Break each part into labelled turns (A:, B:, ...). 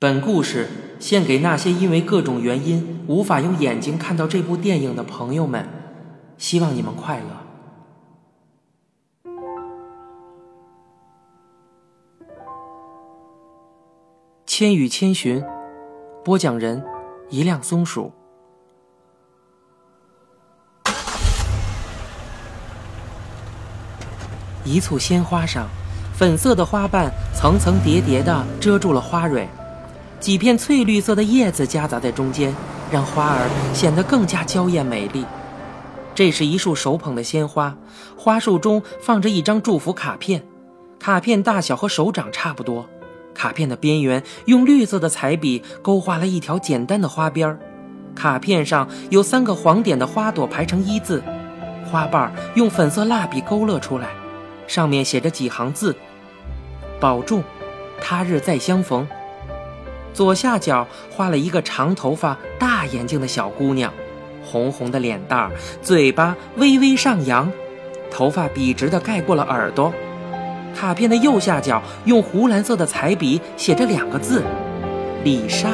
A: 本故事献给那些因为各种原因无法用眼睛看到这部电影的朋友们，希望你们快乐。《千与千寻》，播讲人：一辆松鼠。一簇鲜花上，粉色的花瓣层层叠叠地遮住了花蕊，几片翠绿色的叶子夹杂在中间，让花儿显得更加娇艳美丽。这是一束手捧的鲜花，花束中放着一张祝福卡片，卡片大小和手掌差不多。卡片的边缘用绿色的彩笔勾画了一条简单的花边，卡片上有三个黄点的花朵排成一字，花瓣用粉色蜡笔勾勒出来。上面写着几行字：“保重，他日再相逢。”左下角画了一个长头发、大眼睛的小姑娘，红红的脸蛋儿，嘴巴微微上扬，头发笔直的盖过了耳朵。卡片的右下角用湖蓝色的彩笔写着两个字：“李莎。”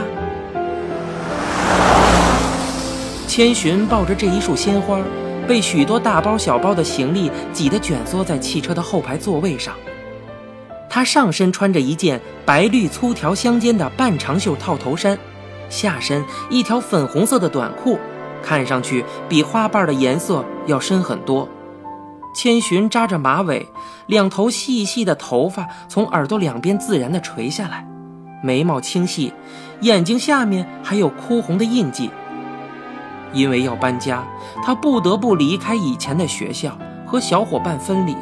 A: 千寻抱着这一束鲜花。被许多大包小包的行李挤得卷缩在汽车的后排座位上。他上身穿着一件白绿粗条相间的半长袖套头衫，下身一条粉红色的短裤，看上去比花瓣的颜色要深很多。千寻扎着马尾，两头细细的头发从耳朵两边自然地垂下来，眉毛清细，眼睛下面还有哭红的印记。因为要搬家，他不得不离开以前的学校，和小伙伴分离。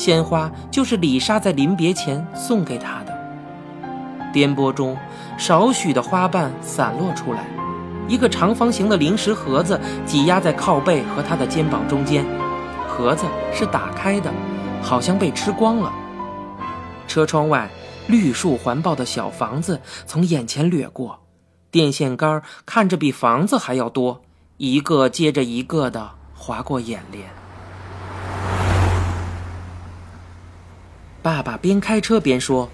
A: 鲜花就是李莎在临别前送给他的。颠簸中，少许的花瓣散落出来，一个长方形的零食盒子挤压在靠背和他的肩膀中间。盒子是打开的，好像被吃光了。车窗外，绿树环抱的小房子从眼前掠过，电线杆看着比房子还要多。一个接着一个的划过眼帘。爸爸边开车边说：“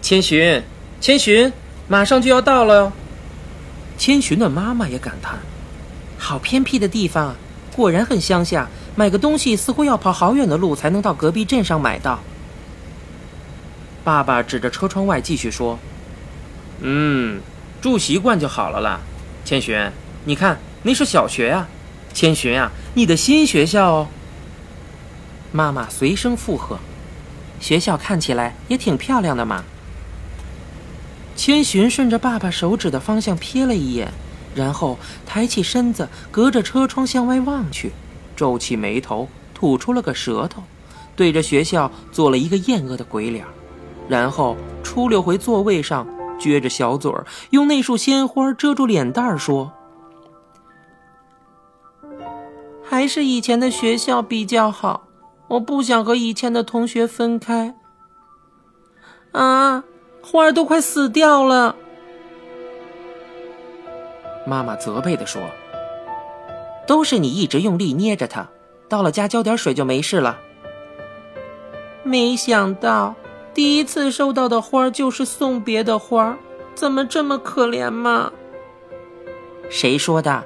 A: 千寻，千寻，马上就要到了哟。”千寻的妈妈也感叹：“好偏僻的地方，果然很乡下。买个东西似乎要跑好远的路才能到隔壁镇上买到。”爸爸指着车窗外继续说：“嗯，住习惯就好了啦，千寻。”你看，那是小学呀，千寻啊，你的新学校哦。妈妈随声附和：“学校看起来也挺漂亮的嘛。”千寻顺着爸爸手指的方向瞥了一眼，然后抬起身子，隔着车窗向外望去，皱起眉头，吐出了个舌头，对着学校做了一个厌恶的鬼脸，然后出溜回座位上，撅着小嘴儿，用那束鲜花遮住脸蛋儿，说。还是以前的学校比较好，我不想和以前的同学分开。啊，花儿都快死掉了！妈妈责备的说：“都是你一直用力捏着它，到了家浇点水就没事了。”没想到第一次收到的花就是送别的花，怎么这么可怜嘛？谁说的？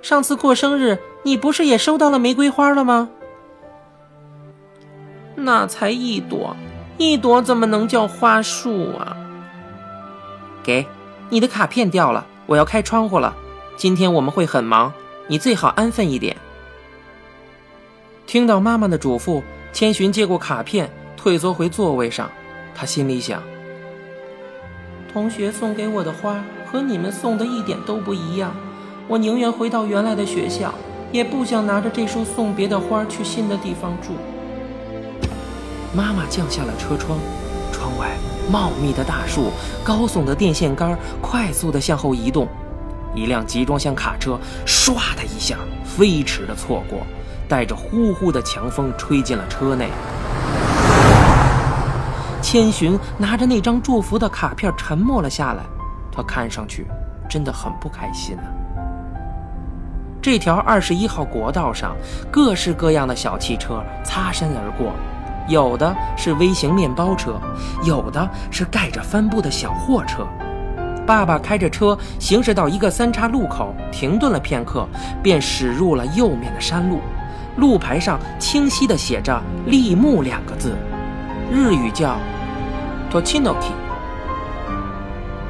A: 上次过生日。你不是也收到了玫瑰花了吗？那才一朵，一朵怎么能叫花束啊？给，你的卡片掉了，我要开窗户了。今天我们会很忙，你最好安分一点。听到妈妈的嘱咐，千寻接过卡片，退缩回座位上。他心里想：同学送给我的花和你们送的一点都不一样，我宁愿回到原来的学校。也不想拿着这束送别的花去新的地方住。妈妈降下了车窗，窗外茂密的大树、高耸的电线杆快速地向后移动，一辆集装箱卡车唰的一下飞驰的错过，带着呼呼的强风吹进了车内。千寻拿着那张祝福的卡片沉默了下来，他看上去真的很不开心啊。这条二十一号国道上，各式各样的小汽车擦身而过，有的是微型面包车，有的是盖着帆布的小货车。爸爸开着车行驶到一个三岔路口，停顿了片刻，便驶入了右面的山路。路牌上清晰地写着“立木”两个字，日语叫 “Tochinoki”。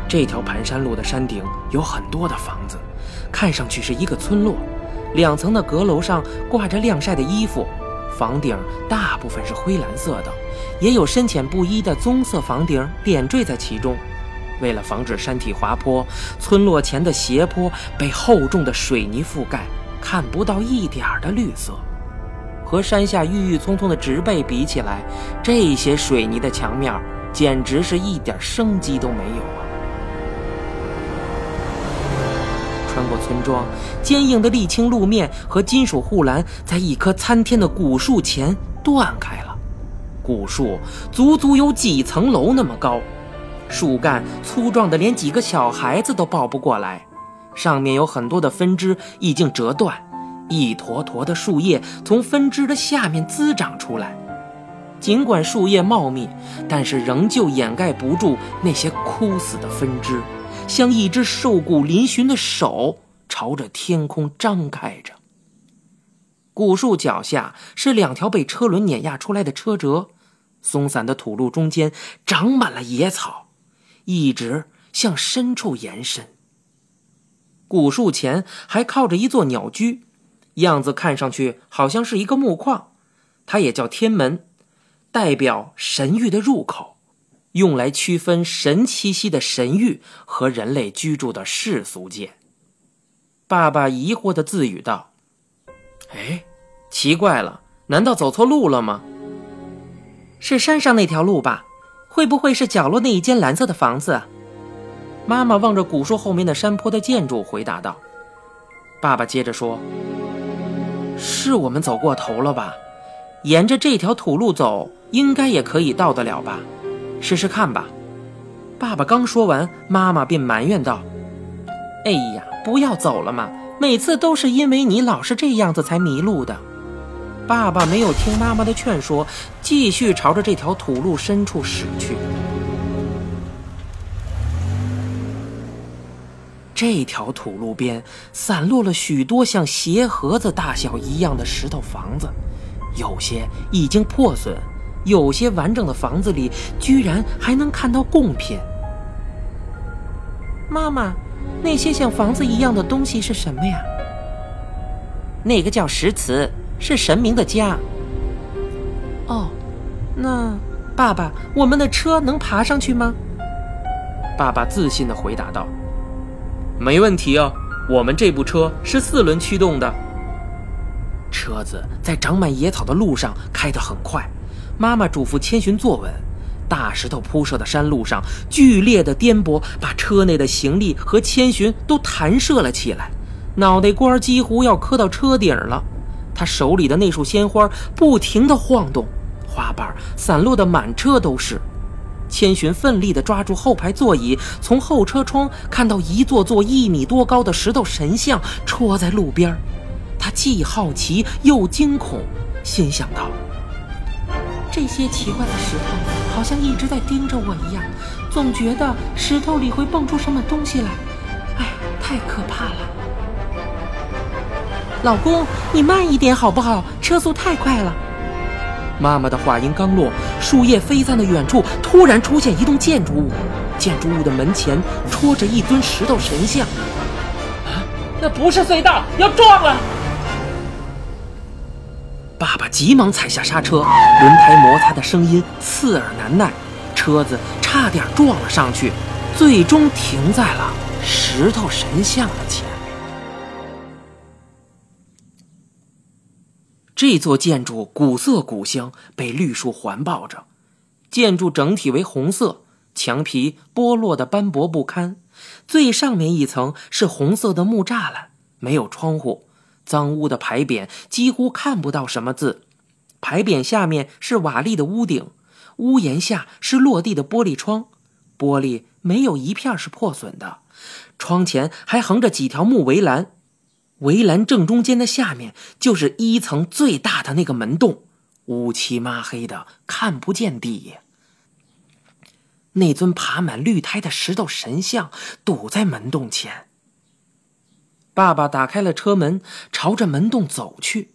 A: 这条盘山路的山顶有很多的房子，看上去是一个村落。两层的阁楼上挂着晾晒的衣服，房顶大部分是灰蓝色的，也有深浅不一的棕色房顶点缀在其中。为了防止山体滑坡，村落前的斜坡被厚重的水泥覆盖，看不到一点的绿色。和山下郁郁葱葱的植被比起来，这些水泥的墙面简直是一点生机都没有啊！穿过村庄，坚硬的沥青路面和金属护栏在一棵参天的古树前断开了。古树足足有几层楼那么高，树干粗壮的连几个小孩子都抱不过来，上面有很多的分支已经折断。一坨坨的树叶从分支的下面滋长出来，尽管树叶茂密，但是仍旧掩盖不住那些枯死的分支，像一只瘦骨嶙峋的手朝着天空张开着。古树脚下是两条被车轮碾压出来的车辙，松散的土路中间长满了野草，一直向深处延伸。古树前还靠着一座鸟居。样子看上去好像是一个木框，它也叫天门，代表神域的入口，用来区分神栖息的神域和人类居住的世俗界。爸爸疑惑的自语道：“哎，奇怪了，难道走错路了吗？是山上那条路吧？会不会是角落那一间蓝色的房子？”妈妈望着古树后面的山坡的建筑，回答道。爸爸接着说。是我们走过头了吧？沿着这条土路走，应该也可以到得了吧？试试看吧。爸爸刚说完，妈妈便埋怨道：“哎呀，不要走了嘛！每次都是因为你老是这样子才迷路的。”爸爸没有听妈妈的劝说，继续朝着这条土路深处驶去。这条土路边散落了许多像鞋盒子大小一样的石头房子，有些已经破损，有些完整的房子里居然还能看到贡品。妈妈，那些像房子一样的东西是什么呀？那个叫石祠，是神明的家。哦，那爸爸，我们的车能爬上去吗？爸爸自信地回答道。没问题啊，我们这部车是四轮驱动的。车子在长满野草的路上开得很快，妈妈嘱咐千寻坐稳。大石头铺设的山路上，剧烈的颠簸把车内的行李和千寻都弹射了起来，脑袋瓜几乎要磕到车顶了。他手里的那束鲜花不停地晃动，花瓣散落的满车都是。千寻奋力地抓住后排座椅，从后车窗看到一座座一米多高的石头神像戳在路边他既好奇又惊恐，心想到：这些奇怪的石头好像一直在盯着我一样，总觉得石头里会蹦出什么东西来。哎，太可怕了！老公，你慢一点好不好？车速太快了。妈妈的话音刚落，树叶飞散的远处突然出现一栋建筑物，建筑物的门前戳着一尊石头神像。啊，那不是隧道，要撞了！爸爸急忙踩下刹车，轮胎摩擦的声音刺耳难耐，车子差点撞了上去，最终停在了石头神像的前面。这座建筑古色古香，被绿树环抱着。建筑整体为红色，墙皮剥落的斑驳不堪。最上面一层是红色的木栅栏，没有窗户。脏污的牌匾几乎看不到什么字。牌匾下面是瓦砾的屋顶，屋檐下是落地的玻璃窗，玻璃没有一片是破损的。窗前还横着几条木围栏。围栏正中间的下面就是一层最大的那个门洞，乌漆抹黑的，看不见底。那尊爬满绿苔的石头神像堵在门洞前。爸爸打开了车门，朝着门洞走去。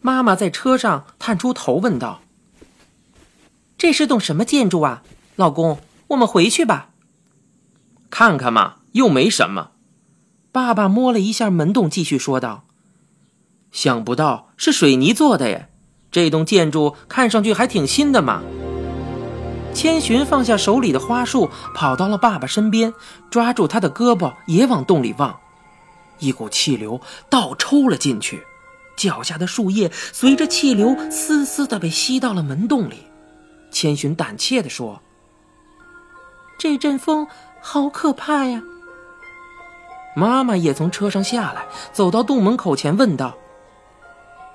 A: 妈妈在车上探出头问道：“这是栋什么建筑啊，老公？我们回去吧。”
B: 看看嘛，又没什么。
A: 爸爸摸了一下门洞，继续说道：“
B: 想不到是水泥做的耶，这栋建筑看上去还挺新的嘛。”
A: 千寻放下手里的花束，跑到了爸爸身边，抓住他的胳膊，也往洞里望。一股气流倒抽了进去，脚下的树叶随着气流丝丝的被吸到了门洞里。千寻胆怯地说：“这阵风好可怕呀！”妈妈也从车上下来，走到洞门口前问道：“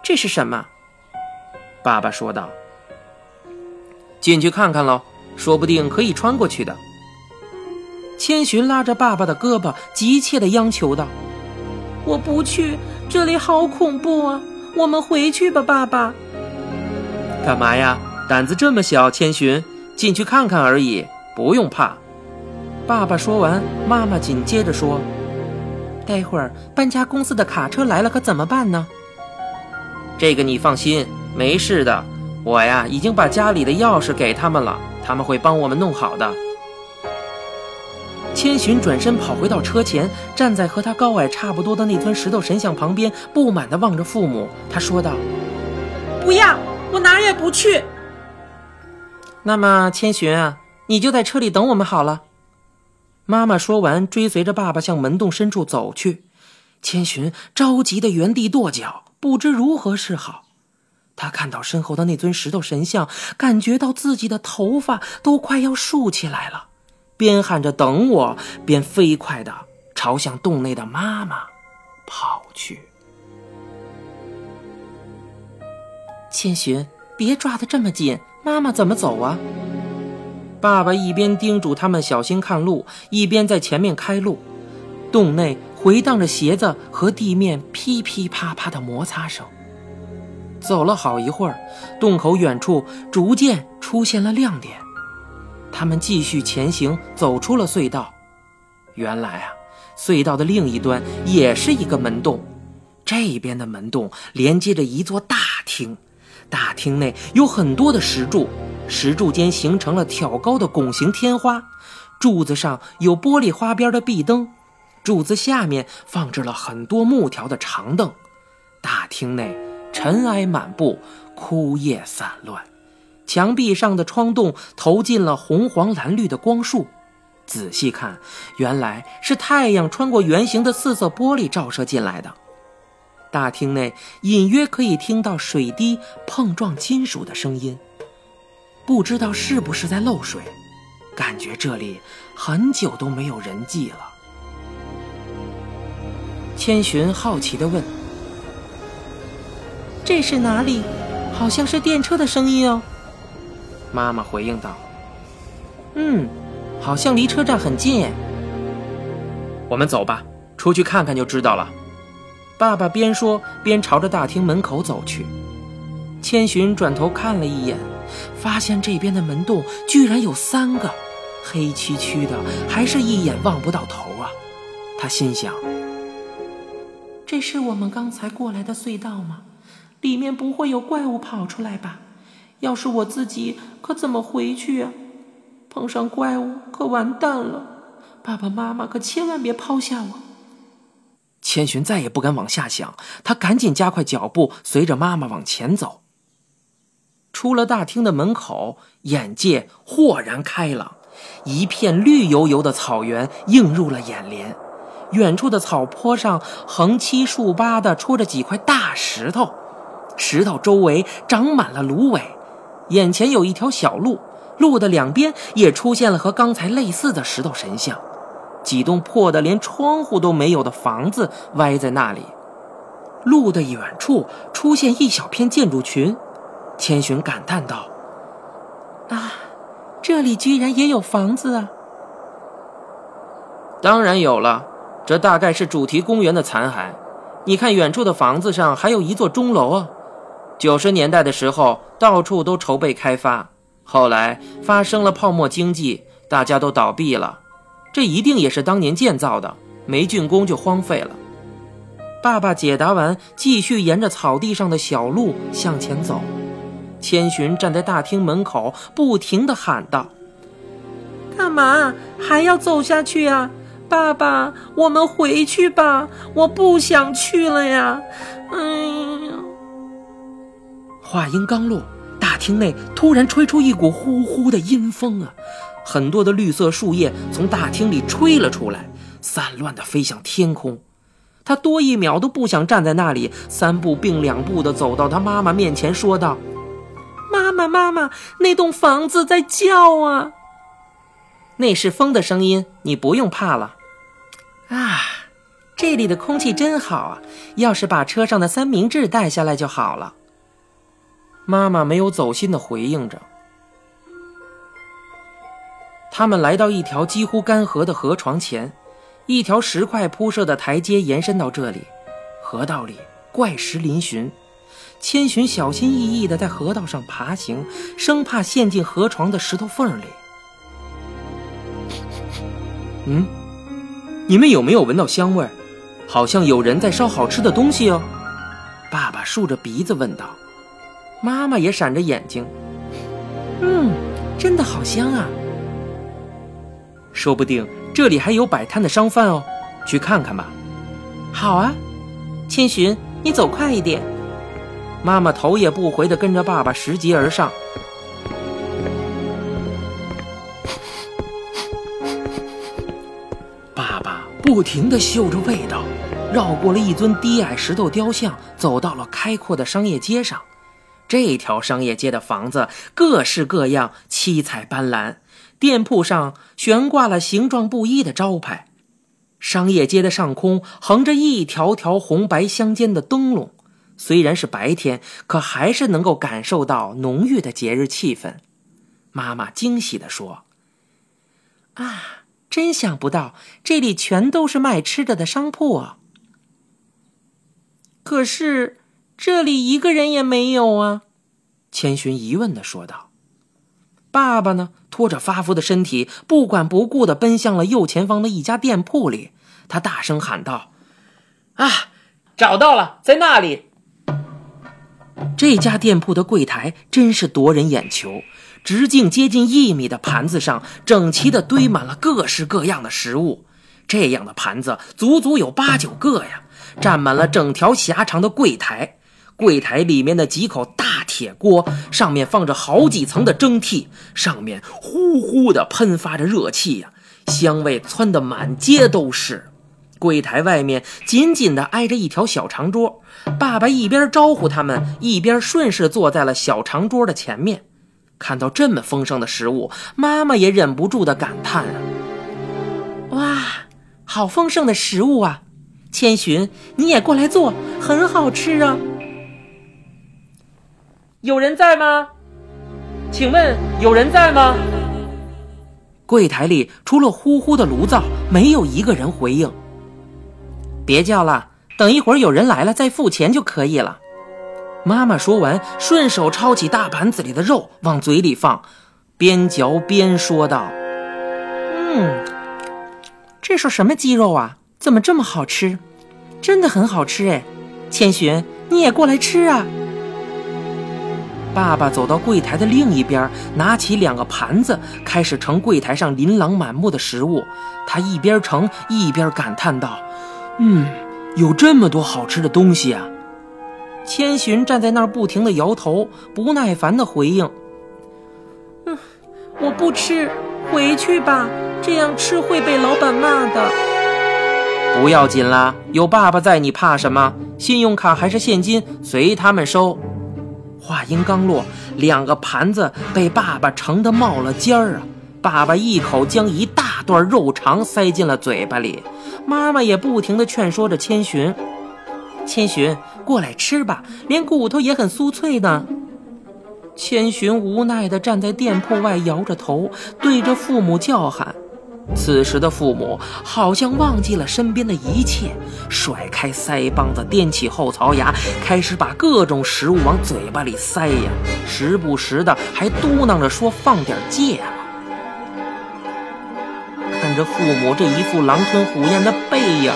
A: 这是什么？”
B: 爸爸说道：“进去看看喽，说不定可以穿过去的。”
A: 千寻拉着爸爸的胳膊，急切地央求道：“我不去，这里好恐怖啊！我们回去吧，爸爸。”
B: 干嘛呀？胆子这么小，千寻，进去看看而已，不用怕。
A: 爸爸说完，妈妈紧接着说。待会儿搬家公司的卡车来了，可怎么办呢？
B: 这个你放心，没事的。我呀，已经把家里的钥匙给他们了，他们会帮我们弄好的。
A: 千寻转身跑回到车前，站在和他高矮差不多的那尊石头神像旁边，不满地望着父母。他说道：“不要，我哪儿也不去。”那么，千寻啊，你就在车里等我们好了。妈妈说完，追随着爸爸向门洞深处走去。千寻着急的原地跺脚，不知如何是好。他看到身后的那尊石头神像，感觉到自己的头发都快要竖起来了，边喊着“等我”，边飞快的朝向洞内的妈妈跑去。千寻，别抓得这么紧，妈妈怎么走啊？爸爸一边叮嘱他们小心看路，一边在前面开路。洞内回荡着鞋子和地面噼噼啪啪的摩擦声。走了好一会儿，洞口远处逐渐出现了亮点。他们继续前行，走出了隧道。原来啊，隧道的另一端也是一个门洞，这边的门洞连接着一座大厅，大厅内有很多的石柱。石柱间形成了挑高的拱形天花，柱子上有玻璃花边的壁灯，柱子下面放置了很多木条的长凳。大厅内尘埃满布，枯叶散乱，墙壁上的窗洞投进了红黄蓝绿的光束。仔细看，原来是太阳穿过圆形的四色玻璃照射进来的。大厅内隐约可以听到水滴碰撞金属的声音。不知道是不是在漏水，感觉这里很久都没有人迹了。千寻好奇地问：“这是哪里？好像是电车的声音哦。”
B: 妈妈回应道：“
A: 嗯，好像离车站很近。”
B: 我们走吧，出去看看就知道了。
A: 爸爸边说边朝着大厅门口走去。千寻转头看了一眼。发现这边的门洞居然有三个，黑黢黢的，还是一眼望不到头啊！他心想：这是我们刚才过来的隧道吗？里面不会有怪物跑出来吧？要是我自己，可怎么回去啊？碰上怪物可完蛋了！爸爸妈妈可千万别抛下我！千寻再也不敢往下想，他赶紧加快脚步，随着妈妈往前走。出了大厅的门口，眼界豁然开朗，一片绿油油的草原映入了眼帘。远处的草坡上横七竖八地戳着几块大石头，石头周围长满了芦苇。眼前有一条小路，路的两边也出现了和刚才类似的石头神像。几栋破的连窗户都没有的房子歪在那里。路的远处出现一小片建筑群。千寻感叹道：“啊，这里居然也有房子啊！”
B: 当然有了，这大概是主题公园的残骸。你看，远处的房子上还有一座钟楼啊，九十年代的时候，到处都筹备开发，后来发生了泡沫经济，大家都倒闭了。这一定也是当年建造的，没竣工就荒废了。爸爸解答完，继续沿着草地上的小路向前走。千寻站在大厅门口，不停地喊道：“
A: 干嘛还要走下去呀？爸爸，我们回去吧，我不想去了呀！”哎呀！
B: 话音刚落，大厅内突然吹出一股呼呼的阴风啊！很多的绿色树叶从大厅里吹了出来，散乱地飞向天空。他多一秒都不想站在那里，三步并两步地走到他妈妈面前，说道：“
A: 妈妈，妈妈，那栋房子在叫啊！
B: 那是风的声音，你不用怕了。”
A: 啊，这里的空气真好啊！要是把车上的三明治带下来就好了。
B: 妈妈没有走心的回应着。他们来到一条几乎干涸的河床前。一条石块铺设的台阶延伸到这里，河道里怪石嶙峋。千寻小心翼翼地在河道上爬行，生怕陷进河床的石头缝里。嗯，你们有没有闻到香味？好像有人在烧好吃的东西哦。爸爸竖着鼻子问道。妈妈也闪着眼睛。
A: 嗯，真的好香啊。
B: 说不定。这里还有摆摊的商贩哦，去看看吧。
A: 好啊，千寻，你走快一点。
B: 妈妈头也不回地跟着爸爸拾级而上。爸爸不停地嗅着味道，绕过了一尊低矮石头雕像，走到了开阔的商业街上。这条商业街的房子各式各样，七彩斑斓。店铺上悬挂了形状不一的招牌，商业街的上空横着一条条红白相间的灯笼。虽然是白天，可还是能够感受到浓郁的节日气氛。妈妈惊喜地说：“
A: 啊，真想不到这里全都是卖吃的的商铺啊！可是这里一个人也没有啊！”
B: 千寻疑问的说道。爸爸呢？拖着发福的身体，不管不顾的奔向了右前方的一家店铺里。他大声喊道：“啊，找到了，在那里！”这家店铺的柜台真是夺人眼球，直径接近一米的盘子上，整齐的堆满了各式各样的食物。这样的盘子足足有八九个呀，占满了整条狭长的柜台。柜台里面的几口大铁锅，上面放着好几层的蒸屉，上面呼呼的喷发着热气呀，香味窜得满街都是。柜台外面紧紧地挨着一条小长桌，爸爸一边招呼他们，一边顺势坐在了小长桌的前面。看到这么丰盛的食物，妈妈也忍不住的感叹啊：“
A: 哇，好丰盛的食物啊！千寻，你也过来坐，很好吃啊。”
B: 有人在吗？请问有人在吗？柜台里除了呼呼的炉灶，没有一个人回应。
A: 别叫了，等一会儿有人来了再付钱就可以了。
B: 妈妈说完，顺手抄起大盘子里的肉往嘴里放，边嚼边说道：“
A: 嗯，这是什么鸡肉啊？怎么这么好吃？真的很好吃哎！千寻，你也过来吃啊！”
B: 爸爸走到柜台的另一边，拿起两个盘子，开始盛柜台上琳琅满目的食物。他一边盛一边感叹道：“嗯，有这么多好吃的东西啊！”千寻站在那儿不停地摇头，不耐烦地回应：“
A: 嗯，我不吃，回去吧，这样吃会被老板骂的。”
B: 不要紧啦，有爸爸在，你怕什么？信用卡还是现金，随他们收。话音刚落，两个盘子被爸爸盛得冒了尖儿啊！爸爸一口将一大段肉肠塞进了嘴巴里，妈妈也不停地劝说着千寻：“
A: 千寻，过来吃吧，连骨头也很酥脆的。”
B: 千寻无奈地站在店铺外，摇着头，对着父母叫喊：“
A: 此时的父母好像忘记了身边的一切，甩开腮帮子，掂起后槽牙，开始把各种食物往嘴巴里塞呀，时不时的还嘟囔着说：“放点芥末。”看着父母这一副狼吞虎咽的背影，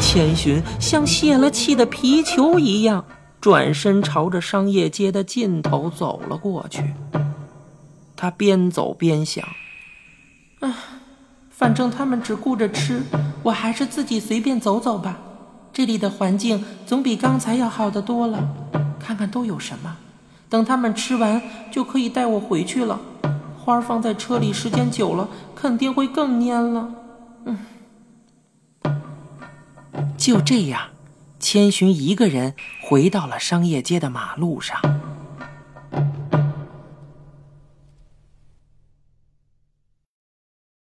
A: 千寻像泄了气的皮球一样，转身朝着商业街的尽头走了过去。他边走边想：“啊。”反正他们只顾着吃，我还是自己随便走走吧。这里的环境总比刚才要好得多了。看看都有什么，等他们吃完就可以带我回去了。花放在车里时间久了，肯定会更蔫了。嗯，就这样，千寻一个人回到了商业街的马路上。